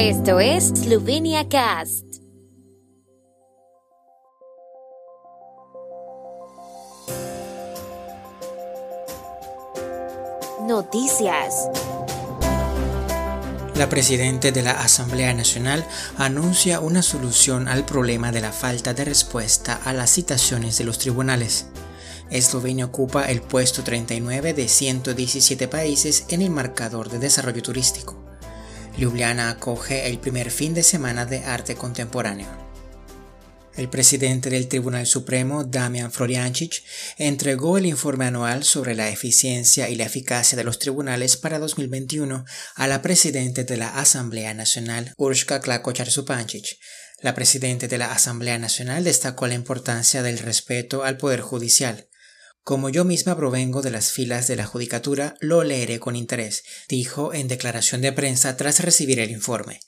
Esto es Slovenia Cast. Noticias. La Presidenta de la Asamblea Nacional anuncia una solución al problema de la falta de respuesta a las citaciones de los tribunales. Eslovenia ocupa el puesto 39 de 117 países en el marcador de desarrollo turístico. Ljubljana acoge el primer fin de semana de arte contemporáneo. El presidente del Tribunal Supremo, Damian Floriancic, entregó el informe anual sobre la eficiencia y la eficacia de los tribunales para 2021 a la presidenta de la Asamblea Nacional, Urshka Klakochar-Supancic. La presidenta de la Asamblea Nacional destacó la importancia del respeto al Poder Judicial. Como yo misma provengo de las filas de la Judicatura, lo leeré con interés, dijo en declaración de prensa tras recibir el informe.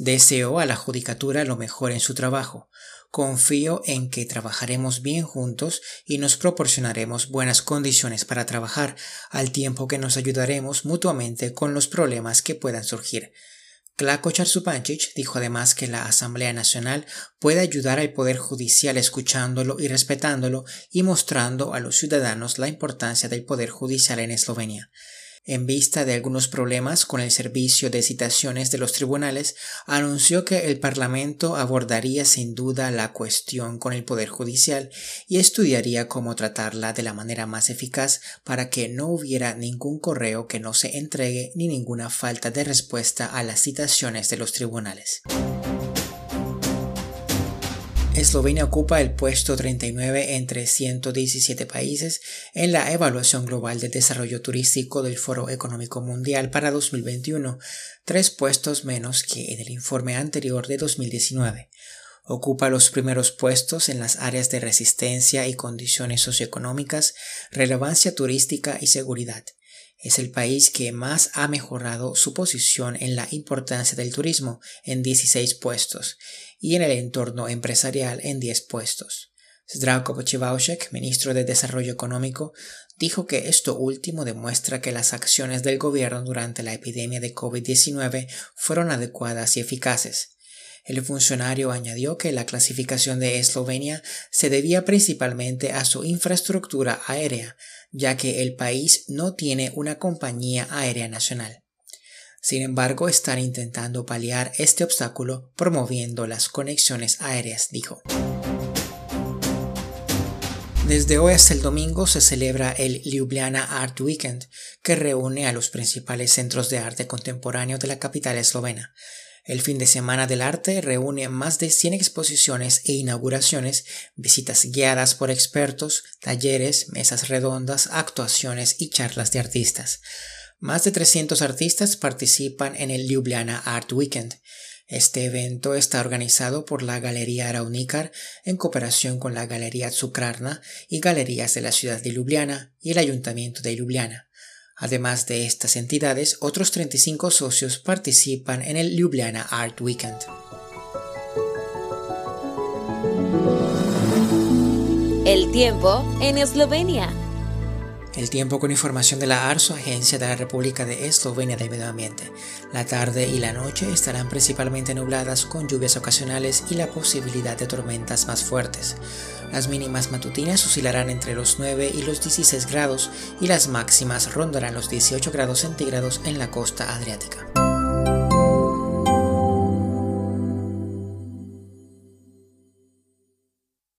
Deseo a la Judicatura lo mejor en su trabajo. Confío en que trabajaremos bien juntos y nos proporcionaremos buenas condiciones para trabajar, al tiempo que nos ayudaremos mutuamente con los problemas que puedan surgir. Klako Charsupancic dijo además que la Asamblea Nacional puede ayudar al Poder Judicial escuchándolo y respetándolo y mostrando a los ciudadanos la importancia del Poder Judicial en Eslovenia en vista de algunos problemas con el servicio de citaciones de los tribunales, anunció que el Parlamento abordaría sin duda la cuestión con el Poder Judicial y estudiaría cómo tratarla de la manera más eficaz para que no hubiera ningún correo que no se entregue ni ninguna falta de respuesta a las citaciones de los tribunales. Eslovenia ocupa el puesto 39 entre 117 países en la evaluación global de desarrollo turístico del Foro Económico Mundial para 2021, tres puestos menos que en el informe anterior de 2019. Ocupa los primeros puestos en las áreas de resistencia y condiciones socioeconómicas, relevancia turística y seguridad. Es el país que más ha mejorado su posición en la importancia del turismo en 16 puestos y en el entorno empresarial en 10 puestos. Zdravko Pochivaushek, ministro de Desarrollo Económico, dijo que esto último demuestra que las acciones del gobierno durante la epidemia de COVID-19 fueron adecuadas y eficaces. El funcionario añadió que la clasificación de Eslovenia se debía principalmente a su infraestructura aérea, ya que el país no tiene una compañía aérea nacional. Sin embargo, están intentando paliar este obstáculo promoviendo las conexiones aéreas, dijo. Desde hoy hasta el domingo se celebra el Ljubljana Art Weekend, que reúne a los principales centros de arte contemporáneo de la capital eslovena. El fin de semana del arte reúne más de 100 exposiciones e inauguraciones, visitas guiadas por expertos, talleres, mesas redondas, actuaciones y charlas de artistas. Más de 300 artistas participan en el Ljubljana Art Weekend. Este evento está organizado por la Galería Araunícar en cooperación con la Galería Tsukrarna y galerías de la ciudad de Ljubljana y el Ayuntamiento de Ljubljana. Además de estas entidades, otros 35 socios participan en el Ljubljana Art Weekend. El tiempo en Eslovenia. El tiempo con información de la ARSO, Agencia de la República de Eslovenia del Medio Ambiente. La tarde y la noche estarán principalmente nubladas con lluvias ocasionales y la posibilidad de tormentas más fuertes. Las mínimas matutinas oscilarán entre los 9 y los 16 grados y las máximas rondarán los 18 grados centígrados en la costa adriática.